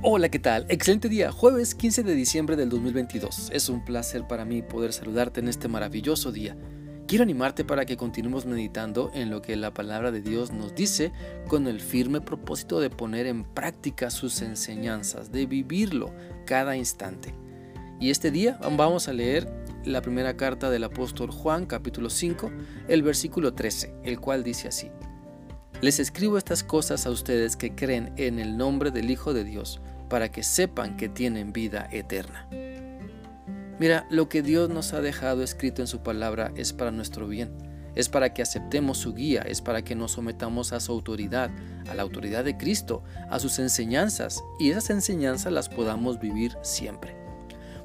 Hola, ¿qué tal? Excelente día, jueves 15 de diciembre del 2022. Es un placer para mí poder saludarte en este maravilloso día. Quiero animarte para que continuemos meditando en lo que la palabra de Dios nos dice con el firme propósito de poner en práctica sus enseñanzas, de vivirlo cada instante. Y este día vamos a leer la primera carta del apóstol Juan, capítulo 5, el versículo 13, el cual dice así. Les escribo estas cosas a ustedes que creen en el nombre del Hijo de Dios, para que sepan que tienen vida eterna. Mira, lo que Dios nos ha dejado escrito en su palabra es para nuestro bien, es para que aceptemos su guía, es para que nos sometamos a su autoridad, a la autoridad de Cristo, a sus enseñanzas, y esas enseñanzas las podamos vivir siempre.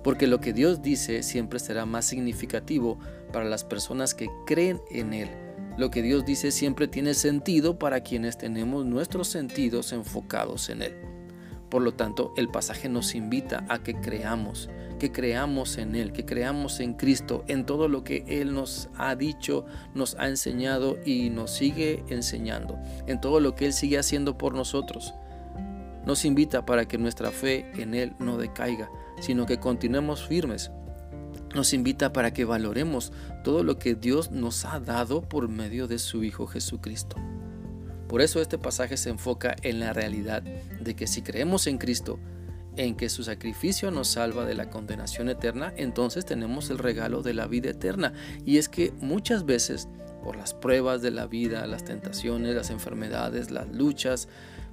Porque lo que Dios dice siempre será más significativo para las personas que creen en Él lo que Dios dice siempre tiene sentido para quienes tenemos nuestros sentidos enfocados en Él. Por lo tanto, el pasaje nos invita a que creamos, que creamos en Él, que creamos en Cristo, en todo lo que Él nos ha dicho, nos ha enseñado y nos sigue enseñando, en todo lo que Él sigue haciendo por nosotros. Nos invita para que nuestra fe en Él no decaiga, sino que continuemos firmes nos invita para que valoremos todo lo que Dios nos ha dado por medio de su Hijo Jesucristo. Por eso este pasaje se enfoca en la realidad de que si creemos en Cristo, en que su sacrificio nos salva de la condenación eterna, entonces tenemos el regalo de la vida eterna. Y es que muchas veces, por las pruebas de la vida, las tentaciones, las enfermedades, las luchas,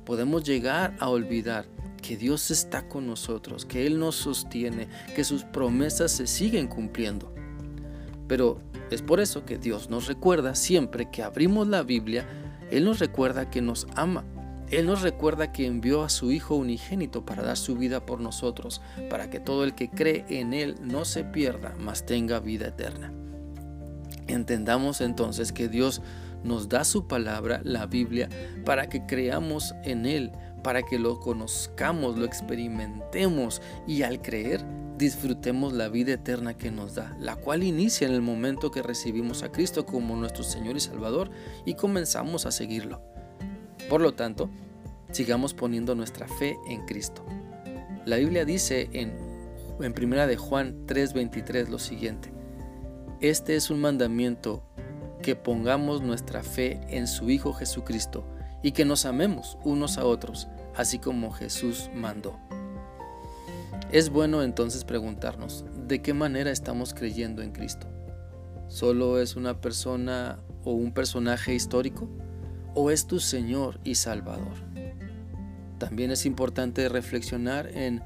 podemos llegar a olvidar que Dios está con nosotros, que Él nos sostiene, que sus promesas se siguen cumpliendo. Pero es por eso que Dios nos recuerda siempre que abrimos la Biblia, Él nos recuerda que nos ama. Él nos recuerda que envió a su Hijo unigénito para dar su vida por nosotros, para que todo el que cree en Él no se pierda, mas tenga vida eterna. Entendamos entonces que Dios nos da su palabra, la Biblia, para que creamos en Él, para que lo conozcamos, lo experimentemos y al creer disfrutemos la vida eterna que nos da, la cual inicia en el momento que recibimos a Cristo como nuestro Señor y Salvador y comenzamos a seguirlo. Por lo tanto, sigamos poniendo nuestra fe en Cristo. La Biblia dice en, en primera de Juan 3:23 lo siguiente: Este es un mandamiento que pongamos nuestra fe en su Hijo Jesucristo y que nos amemos unos a otros, así como Jesús mandó. Es bueno entonces preguntarnos, ¿de qué manera estamos creyendo en Cristo? ¿Solo es una persona o un personaje histórico? ¿O es tu Señor y Salvador? También es importante reflexionar en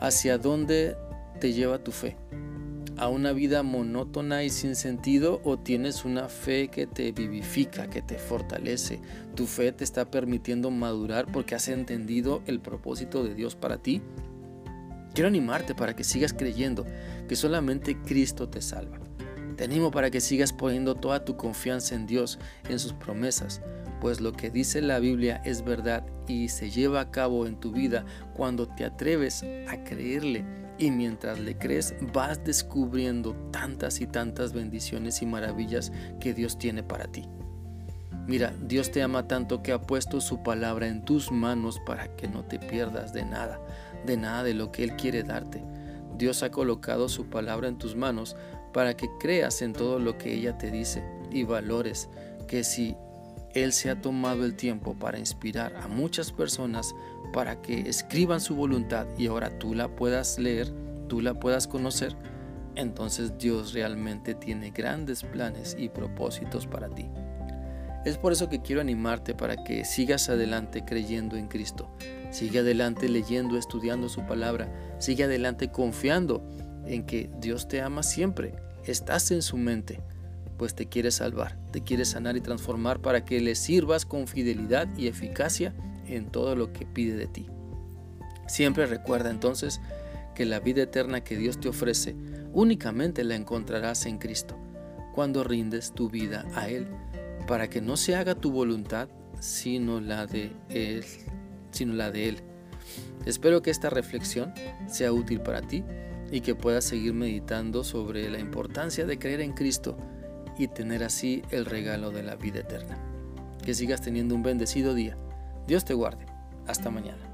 hacia dónde te lleva tu fe a una vida monótona y sin sentido o tienes una fe que te vivifica, que te fortalece. Tu fe te está permitiendo madurar porque has entendido el propósito de Dios para ti. Quiero animarte para que sigas creyendo que solamente Cristo te salva. Te animo para que sigas poniendo toda tu confianza en Dios, en sus promesas, pues lo que dice la Biblia es verdad y se lleva a cabo en tu vida cuando te atreves a creerle y mientras le crees vas descubriendo tantas y tantas bendiciones y maravillas que Dios tiene para ti. Mira, Dios te ama tanto que ha puesto su palabra en tus manos para que no te pierdas de nada, de nada de lo que Él quiere darte. Dios ha colocado su palabra en tus manos para que creas en todo lo que ella te dice y valores que si Él se ha tomado el tiempo para inspirar a muchas personas para que escriban su voluntad y ahora tú la puedas leer, tú la puedas conocer, entonces Dios realmente tiene grandes planes y propósitos para ti. Es por eso que quiero animarte para que sigas adelante creyendo en Cristo. Sigue adelante leyendo, estudiando su palabra. Sigue adelante confiando en que Dios te ama siempre. Estás en su mente, pues te quiere salvar, te quiere sanar y transformar para que le sirvas con fidelidad y eficacia en todo lo que pide de ti. Siempre recuerda entonces que la vida eterna que Dios te ofrece únicamente la encontrarás en Cristo, cuando rindes tu vida a Él, para que no se haga tu voluntad sino la de Él, sino la de Él. Espero que esta reflexión sea útil para ti y que puedas seguir meditando sobre la importancia de creer en Cristo y tener así el regalo de la vida eterna. Que sigas teniendo un bendecido día. Dios te guarde. Hasta mañana.